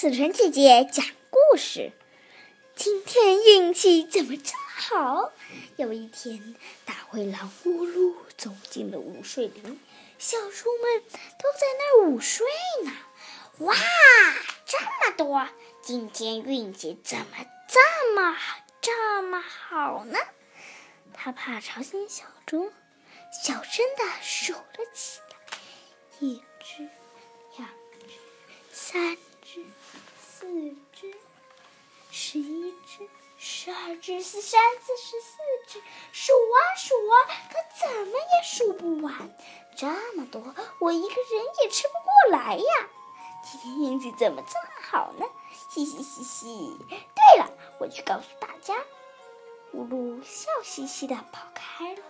紫晨姐姐讲故事。今天运气怎么这么好？有一天，大灰狼乌噜走进了午睡林，小猪们都在那儿午睡呢。哇，这么多！今天运气怎么这么这么好呢？他怕吵醒小猪，小声的数了起来：一只，两只，三四只，十一只，十二只，十三、四十四只，数啊数啊，可怎么也数不完。这么多，我一个人也吃不过来呀！今天运气怎么这么好呢？嘻嘻嘻嘻。对了，我去告诉大家。咕噜笑嘻嘻的跑开了。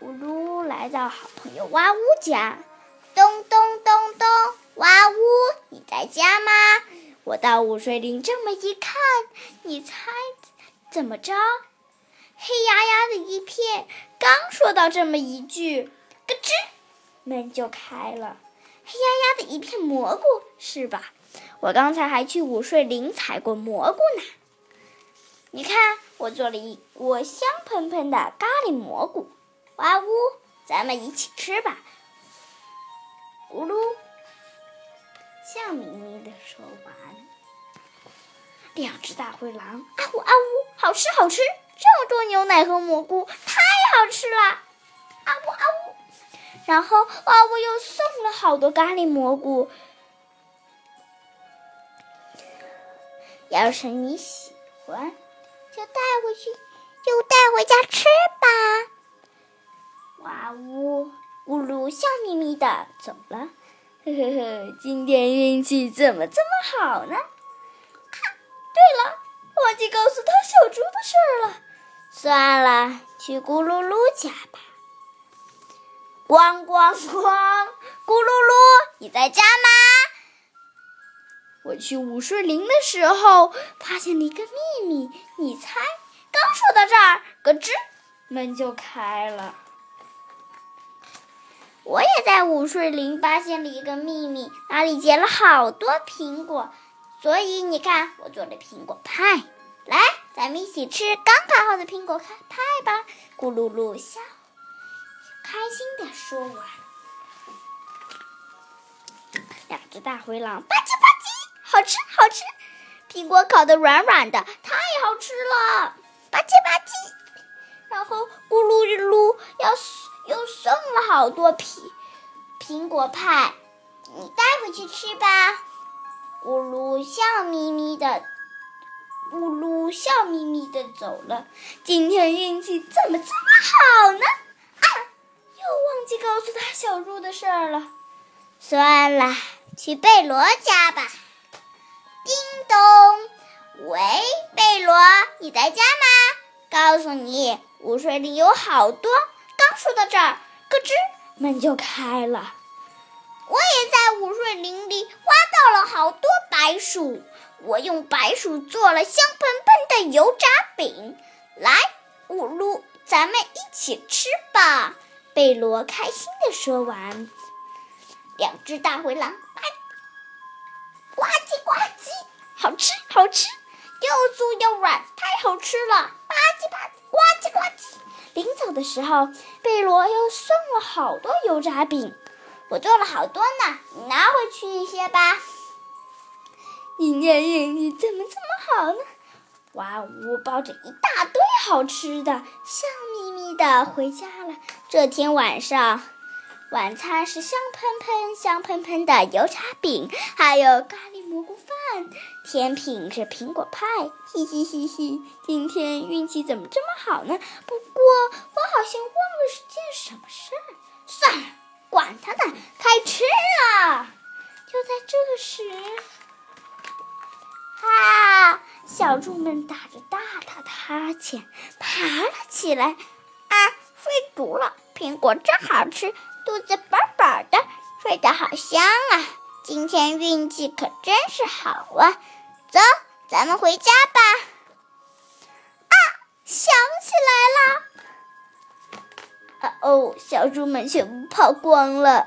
咕噜来到好朋友哇呜家，咚咚咚咚，哇呜，你在家吗？我到午睡林这么一看，你猜怎么着？黑压压的一片，刚说到这么一句，咯吱，门就开了。黑压压的一片蘑菇是吧？我刚才还去午睡林采过蘑菇呢。你看，我做了一锅香喷喷的咖喱蘑菇，哇呜，咱们一起吃吧。咕噜，笑眯眯的说完。两只大灰狼，啊呜啊呜，好吃好吃，这么多牛奶和蘑菇，太好吃了，啊呜啊呜。然后哇呜又送了好多咖喱蘑菇，要是你喜欢。就带回去，就带回家吃吧。哇呜，咕噜笑眯眯的走了。呵呵呵，今天运气怎么这么好呢？啊，对了，忘记告诉他小猪的事了。算了，去咕噜噜家吧。咣咣咣，咕噜噜，你在家吗？我去午睡林的时候，发现了一个秘密。你猜？刚说到这儿，咯吱，门就开了。我也在午睡林发现了一个秘密，那里结了好多苹果。所以你看，我做了苹果派。来，咱们一起吃刚烤好的苹果派吧！咕噜噜笑，开心的说完。两只大灰狼吧唧吧唧。好吃，好吃！苹果烤的软软的，太好吃了，吧唧吧唧。然后咕噜噜要又送了好多苹苹果派，你带回去吃吧。咕噜笑眯眯的，咕噜笑眯眯的走了。今天运气怎么这么好呢？啊，又忘记告诉他小猪的事儿了。算了，去贝罗家吧。叮咚，喂，贝罗，你在家吗？告诉你，午睡里有好多。说到这儿，咯吱，门就开了。我也在午睡林里挖到了好多白薯，我用白薯做了香喷喷的油炸饼。来，五路，咱们一起吃吧。贝罗开心地说完，两只大灰狼。呱唧呱唧，好吃好吃，又酥又软，太好吃了！吧唧吧唧，呱唧呱唧。临走的时候，贝罗又送了好多油炸饼，我做了好多呢，你拿回去一些吧。今天运气怎么这么好呢？哇呜，抱着一大堆好吃的，笑眯眯的回家了。这天晚上。晚餐是香喷喷、香喷喷的油炸饼，还有咖喱蘑菇饭。甜品是苹果派，嘻嘻嘻嘻。今天运气怎么这么好呢？不过我好像忘了是件什么事儿。算了，管他呢，开吃了。就在这时，啊！小猪们打着大大的哈欠，爬了起来。啊，睡足了，苹果真好吃。肚子饱饱的，睡得好香啊！今天运气可真是好啊！走，咱们回家吧。啊，想起来了！啊哦，小猪们全部跑光了。